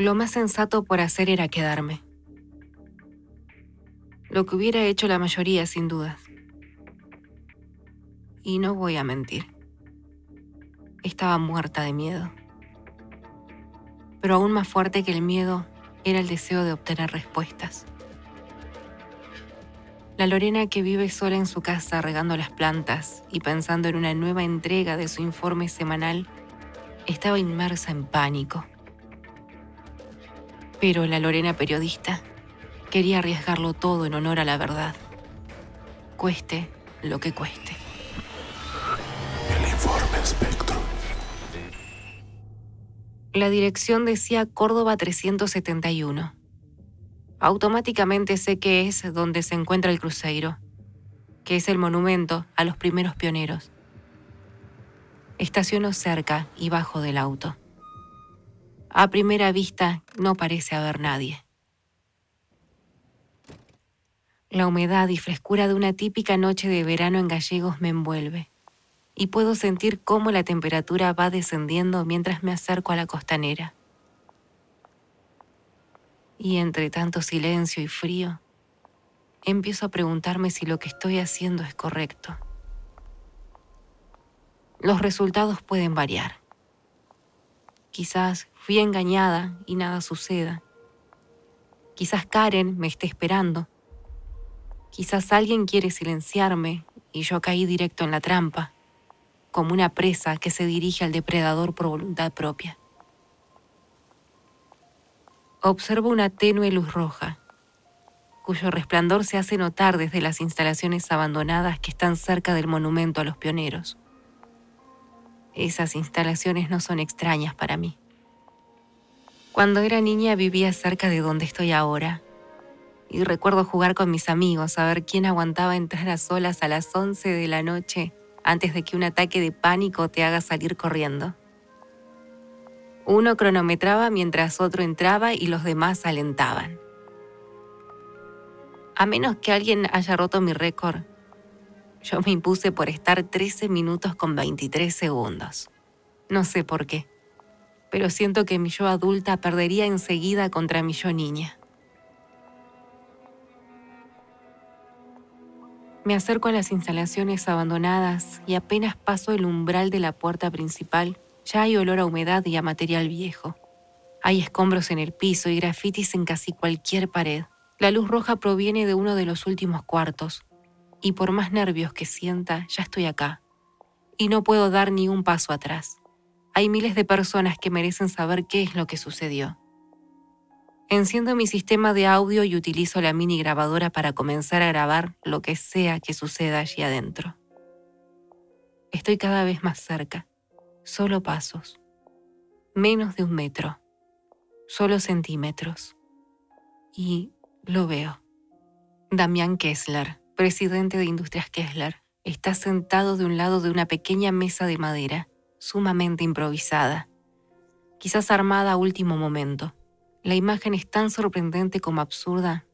Lo más sensato por hacer era quedarme. Lo que hubiera hecho la mayoría, sin dudas. Y no voy a mentir. Estaba muerta de miedo. Pero aún más fuerte que el miedo era el deseo de obtener respuestas. La Lorena que vive sola en su casa regando las plantas y pensando en una nueva entrega de su informe semanal, estaba inmersa en pánico. Pero la Lorena periodista quería arriesgarlo todo en honor a la verdad, cueste lo que cueste. El informe espectro. La dirección decía Córdoba 371. Automáticamente sé que es donde se encuentra el cruceiro, que es el monumento a los primeros pioneros. Estaciono cerca y bajo del auto. A primera vista no parece haber nadie. La humedad y frescura de una típica noche de verano en Gallegos me envuelve y puedo sentir cómo la temperatura va descendiendo mientras me acerco a la costanera. Y entre tanto silencio y frío, empiezo a preguntarme si lo que estoy haciendo es correcto. Los resultados pueden variar. Quizás engañada y nada suceda. Quizás Karen me esté esperando. Quizás alguien quiere silenciarme y yo caí directo en la trampa, como una presa que se dirige al depredador por voluntad propia. Observo una tenue luz roja, cuyo resplandor se hace notar desde las instalaciones abandonadas que están cerca del monumento a los pioneros. Esas instalaciones no son extrañas para mí. Cuando era niña vivía cerca de donde estoy ahora. Y recuerdo jugar con mis amigos a ver quién aguantaba entrar a solas a las 11 de la noche antes de que un ataque de pánico te haga salir corriendo. Uno cronometraba mientras otro entraba y los demás alentaban. A menos que alguien haya roto mi récord, yo me impuse por estar 13 minutos con 23 segundos. No sé por qué, pero siento que mi yo adulta perdería enseguida contra mi yo niña. Me acerco a las instalaciones abandonadas y apenas paso el umbral de la puerta principal, ya hay olor a humedad y a material viejo. Hay escombros en el piso y grafitis en casi cualquier pared. La luz roja proviene de uno de los últimos cuartos, y por más nervios que sienta, ya estoy acá. Y no puedo dar ni un paso atrás. Hay miles de personas que merecen saber qué es lo que sucedió. Enciendo mi sistema de audio y utilizo la mini grabadora para comenzar a grabar lo que sea que suceda allí adentro. Estoy cada vez más cerca, solo pasos, menos de un metro, solo centímetros. Y lo veo. Damián Kessler presidente de Industrias Kessler, está sentado de un lado de una pequeña mesa de madera, sumamente improvisada, quizás armada a último momento. La imagen es tan sorprendente como absurda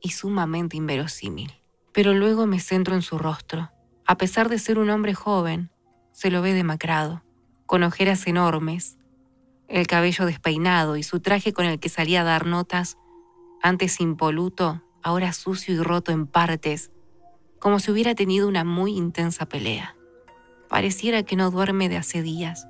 y sumamente inverosímil. Pero luego me centro en su rostro. A pesar de ser un hombre joven, se lo ve demacrado, con ojeras enormes, el cabello despeinado y su traje con el que salía a dar notas, antes impoluto, ahora sucio y roto en partes, como si hubiera tenido una muy intensa pelea. Pareciera que no duerme de hace días,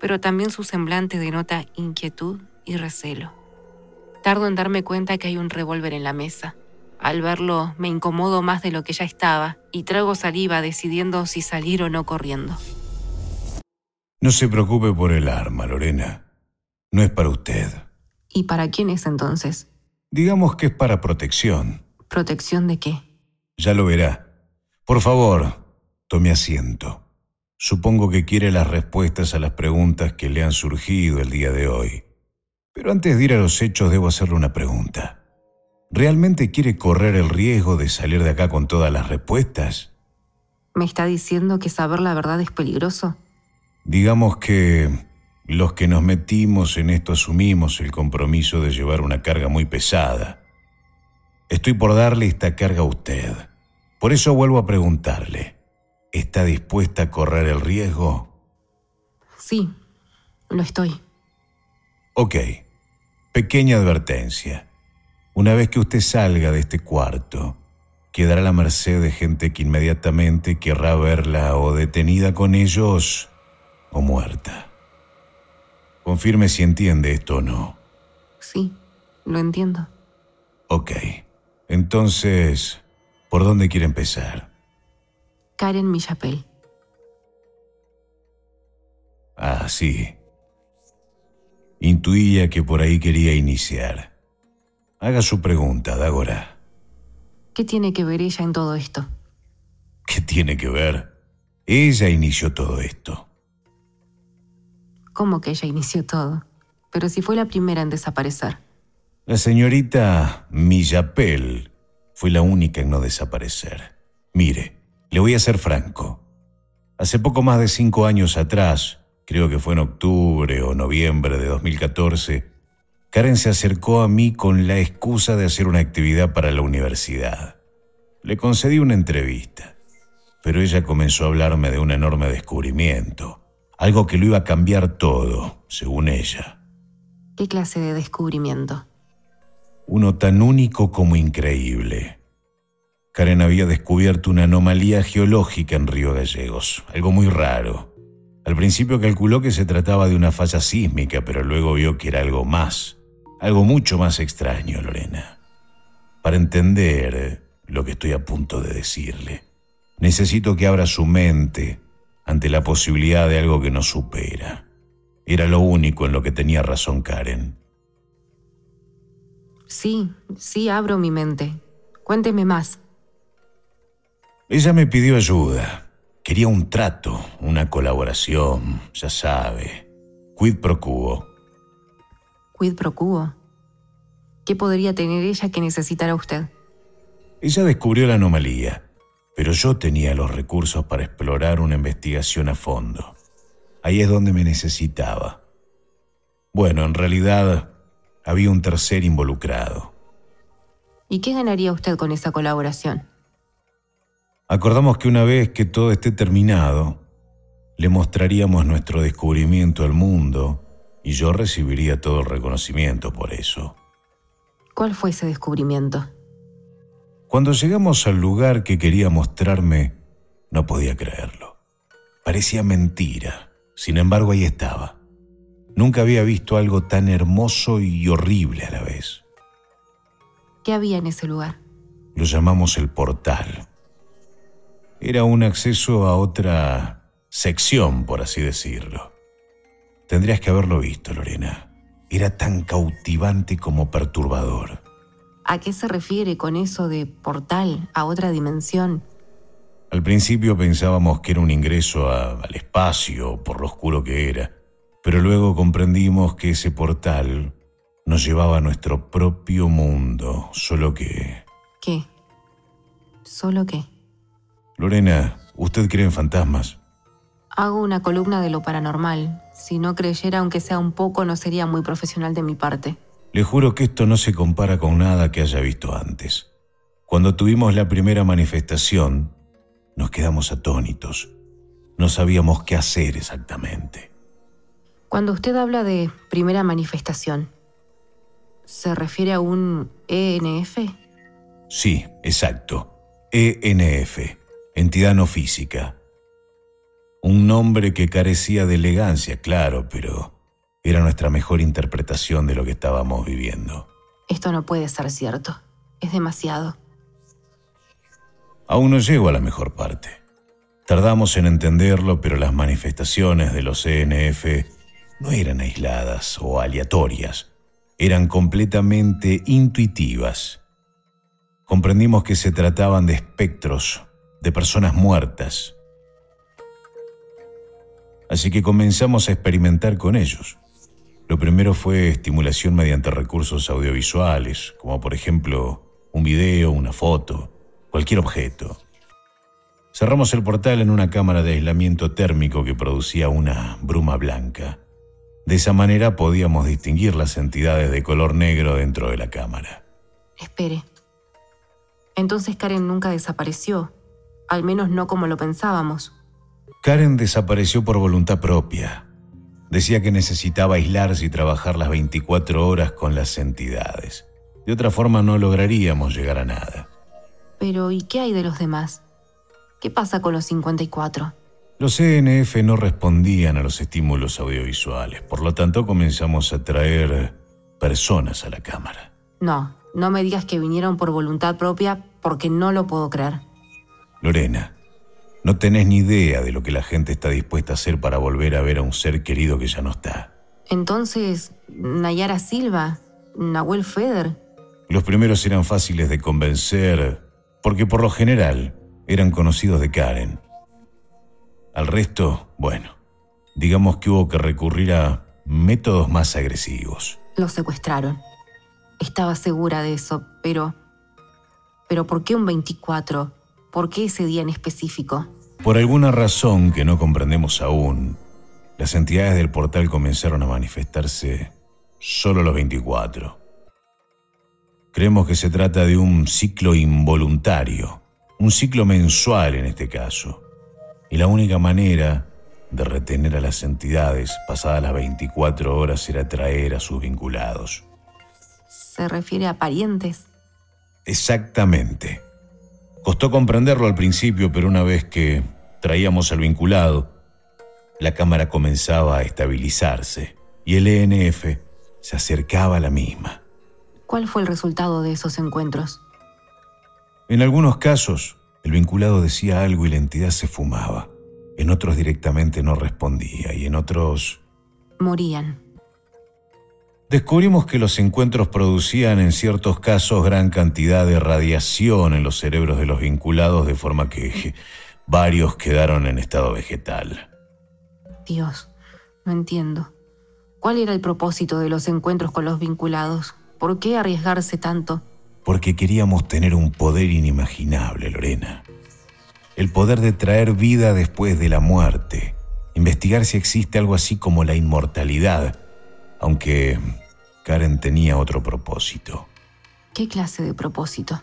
pero también su semblante denota inquietud y recelo. Tardo en darme cuenta que hay un revólver en la mesa. Al verlo me incomodo más de lo que ya estaba y trago saliva decidiendo si salir o no corriendo. No se preocupe por el arma, Lorena. No es para usted. ¿Y para quién es entonces? Digamos que es para protección. ¿Protección de qué? Ya lo verá. Por favor, tome asiento. Supongo que quiere las respuestas a las preguntas que le han surgido el día de hoy. Pero antes de ir a los hechos debo hacerle una pregunta. ¿Realmente quiere correr el riesgo de salir de acá con todas las respuestas? ¿Me está diciendo que saber la verdad es peligroso? Digamos que los que nos metimos en esto asumimos el compromiso de llevar una carga muy pesada. Estoy por darle esta carga a usted. Por eso vuelvo a preguntarle, ¿está dispuesta a correr el riesgo? Sí, lo estoy. Ok, Pequeña advertencia. Una vez que usted salga de este cuarto, quedará a la merced de gente que inmediatamente querrá verla o detenida con ellos o muerta. Confirme si entiende esto o no. Sí, lo entiendo. Ok. Entonces, ¿por dónde quiere empezar? Karen Millapel. Ah, sí. Intuía que por ahí quería iniciar. Haga su pregunta, Dagora. ¿Qué tiene que ver ella en todo esto? ¿Qué tiene que ver? Ella inició todo esto. ¿Cómo que ella inició todo? Pero si fue la primera en desaparecer. La señorita Millapel fue la única en no desaparecer. Mire, le voy a ser franco. Hace poco más de cinco años atrás, creo que fue en octubre o noviembre de 2014, Karen se acercó a mí con la excusa de hacer una actividad para la universidad. Le concedí una entrevista, pero ella comenzó a hablarme de un enorme descubrimiento algo que lo iba a cambiar todo, según ella. ¿Qué clase de descubrimiento? Uno tan único como increíble. Karen había descubierto una anomalía geológica en Río Gallegos, algo muy raro. Al principio calculó que se trataba de una falla sísmica, pero luego vio que era algo más, algo mucho más extraño, Lorena. Para entender lo que estoy a punto de decirle, necesito que abra su mente ante la posibilidad de algo que nos supera. Era lo único en lo que tenía razón Karen. Sí, sí, abro mi mente. Cuénteme más. Ella me pidió ayuda. Quería un trato, una colaboración, ya sabe. Quid pro quo. Quid pro quo. ¿Qué podría tener ella que necesitara usted? Ella descubrió la anomalía pero yo tenía los recursos para explorar una investigación a fondo. Ahí es donde me necesitaba. Bueno, en realidad había un tercer involucrado. ¿Y qué ganaría usted con esa colaboración? Acordamos que una vez que todo esté terminado, le mostraríamos nuestro descubrimiento al mundo y yo recibiría todo el reconocimiento por eso. ¿Cuál fue ese descubrimiento? Cuando llegamos al lugar que quería mostrarme, no podía creerlo. Parecía mentira. Sin embargo, ahí estaba. Nunca había visto algo tan hermoso y horrible a la vez. ¿Qué había en ese lugar? Lo llamamos el portal. Era un acceso a otra sección, por así decirlo. Tendrías que haberlo visto, Lorena. Era tan cautivante como perturbador. ¿A qué se refiere con eso de portal a otra dimensión? Al principio pensábamos que era un ingreso al espacio por lo oscuro que era, pero luego comprendimos que ese portal nos llevaba a nuestro propio mundo, solo que... ¿Qué? ¿Solo qué? Lorena, ¿usted cree en fantasmas? Hago una columna de lo paranormal. Si no creyera, aunque sea un poco, no sería muy profesional de mi parte. Le juro que esto no se compara con nada que haya visto antes. Cuando tuvimos la primera manifestación, nos quedamos atónitos. No sabíamos qué hacer exactamente. Cuando usted habla de primera manifestación, ¿se refiere a un ENF? Sí, exacto. ENF, entidad no física. Un nombre que carecía de elegancia, claro, pero era nuestra mejor interpretación de lo que estábamos viviendo. Esto no puede ser cierto. Es demasiado. Aún no llego a la mejor parte. Tardamos en entenderlo, pero las manifestaciones de los ENF no eran aisladas o aleatorias, eran completamente intuitivas. Comprendimos que se trataban de espectros, de personas muertas. Así que comenzamos a experimentar con ellos. Lo primero fue estimulación mediante recursos audiovisuales, como por ejemplo un video, una foto, cualquier objeto. Cerramos el portal en una cámara de aislamiento térmico que producía una bruma blanca. De esa manera podíamos distinguir las entidades de color negro dentro de la cámara. Espere. Entonces Karen nunca desapareció, al menos no como lo pensábamos. Karen desapareció por voluntad propia Decía que necesitaba aislarse y trabajar las 24 horas con las entidades. De otra forma no lograríamos llegar a nada. Pero ¿y qué hay de los demás? ¿Qué pasa con los 54? Los ENF no respondían a los estímulos audiovisuales, por lo tanto comenzamos a traer personas a la cámara. No, no me digas que vinieron por voluntad propia porque no lo puedo creer. Lorena, no tenés ni idea de lo que la gente está dispuesta a hacer para volver a ver a un ser querido que ya no está. Entonces, Nayara Silva, Nahuel Feder. Los primeros eran fáciles de convencer porque por lo general eran conocidos de Karen. Al resto, bueno, digamos que hubo que recurrir a métodos más agresivos. Los secuestraron. Estaba segura de eso, pero... Pero ¿por qué un 24? ¿Por qué ese día en específico? Por alguna razón que no comprendemos aún, las entidades del portal comenzaron a manifestarse solo los 24. Creemos que se trata de un ciclo involuntario, un ciclo mensual en este caso. Y la única manera de retener a las entidades pasadas las 24 horas era traer a sus vinculados. ¿Se refiere a parientes? Exactamente. Costó comprenderlo al principio, pero una vez que traíamos al vinculado, la cámara comenzaba a estabilizarse y el ENF se acercaba a la misma. ¿Cuál fue el resultado de esos encuentros? En algunos casos, el vinculado decía algo y la entidad se fumaba. En otros directamente no respondía y en otros... Morían. Descubrimos que los encuentros producían en ciertos casos gran cantidad de radiación en los cerebros de los vinculados, de forma que varios quedaron en estado vegetal. Dios, no entiendo. ¿Cuál era el propósito de los encuentros con los vinculados? ¿Por qué arriesgarse tanto? Porque queríamos tener un poder inimaginable, Lorena. El poder de traer vida después de la muerte. Investigar si existe algo así como la inmortalidad. Aunque Karen tenía otro propósito. ¿Qué clase de propósito?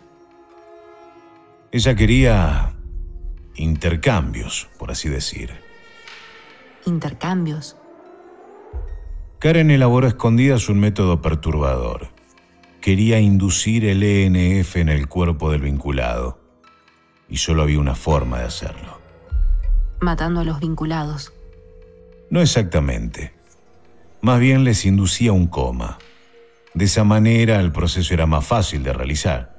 Ella quería intercambios, por así decir. ¿Intercambios? Karen elaboró a escondidas un método perturbador. Quería inducir el ENF en el cuerpo del vinculado. Y solo había una forma de hacerlo. Matando a los vinculados. No exactamente. Más bien les inducía un coma. De esa manera el proceso era más fácil de realizar.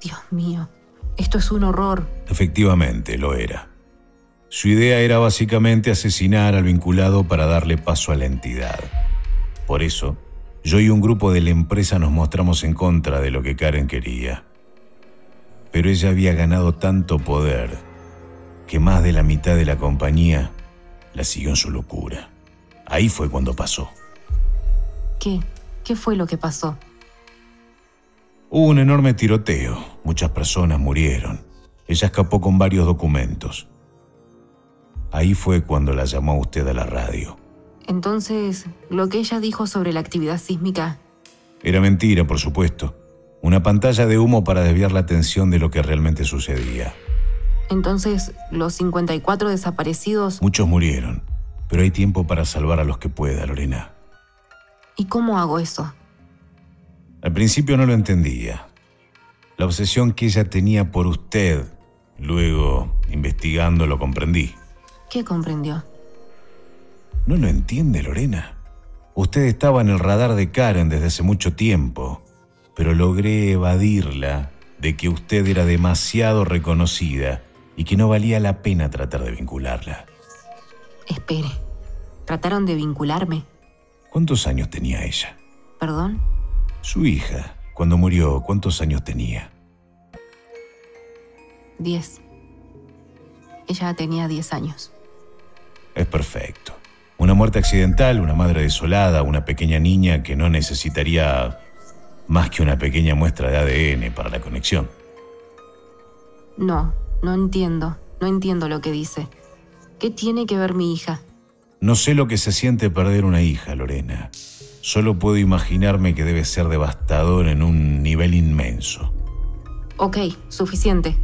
Dios mío, esto es un horror. Efectivamente, lo era. Su idea era básicamente asesinar al vinculado para darle paso a la entidad. Por eso, yo y un grupo de la empresa nos mostramos en contra de lo que Karen quería. Pero ella había ganado tanto poder que más de la mitad de la compañía la siguió en su locura. Ahí fue cuando pasó. ¿Qué? ¿Qué fue lo que pasó? Hubo un enorme tiroteo. Muchas personas murieron. Ella escapó con varios documentos. Ahí fue cuando la llamó usted a la radio. Entonces, lo que ella dijo sobre la actividad sísmica... Era mentira, por supuesto. Una pantalla de humo para desviar la atención de lo que realmente sucedía. Entonces, los 54 desaparecidos... Muchos murieron, pero hay tiempo para salvar a los que pueda, Lorena. ¿Y cómo hago eso? Al principio no lo entendía. La obsesión que ella tenía por usted, luego, investigando, lo comprendí. ¿Qué comprendió? No lo entiende, Lorena. Usted estaba en el radar de Karen desde hace mucho tiempo, pero logré evadirla de que usted era demasiado reconocida y que no valía la pena tratar de vincularla. Espere, ¿trataron de vincularme? ¿Cuántos años tenía ella? ¿Perdón? Su hija, cuando murió, ¿cuántos años tenía? Diez. Ella tenía diez años. Es perfecto. Una muerte accidental, una madre desolada, una pequeña niña que no necesitaría más que una pequeña muestra de ADN para la conexión. No, no entiendo. No entiendo lo que dice. ¿Qué tiene que ver mi hija? No sé lo que se siente perder una hija, Lorena. Solo puedo imaginarme que debe ser devastador en un nivel inmenso. Ok, suficiente.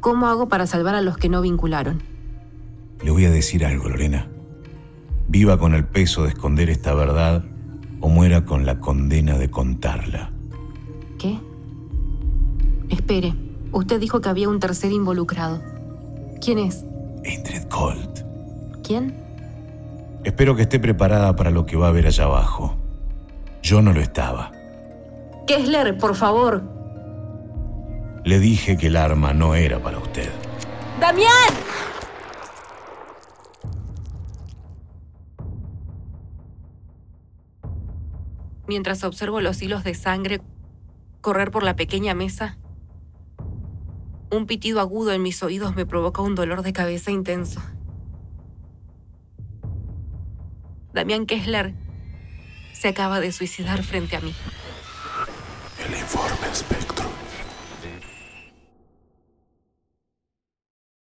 ¿Cómo hago para salvar a los que no vincularon? Le voy a decir algo, Lorena. viva con el peso de esconder esta verdad o muera con la condena de contarla. ¿Qué? Espere, usted dijo que había un tercer involucrado. ¿Quién es? Indrid Colt. ¿Quién? Espero que esté preparada para lo que va a ver allá abajo. Yo no lo estaba. Kessler, por favor. Le dije que el arma no era para usted. ¡Damián! Mientras observo los hilos de sangre correr por la pequeña mesa, un pitido agudo en mis oídos me provoca un dolor de cabeza intenso. Damián Kessler se acaba de suicidar frente a mí. El informe.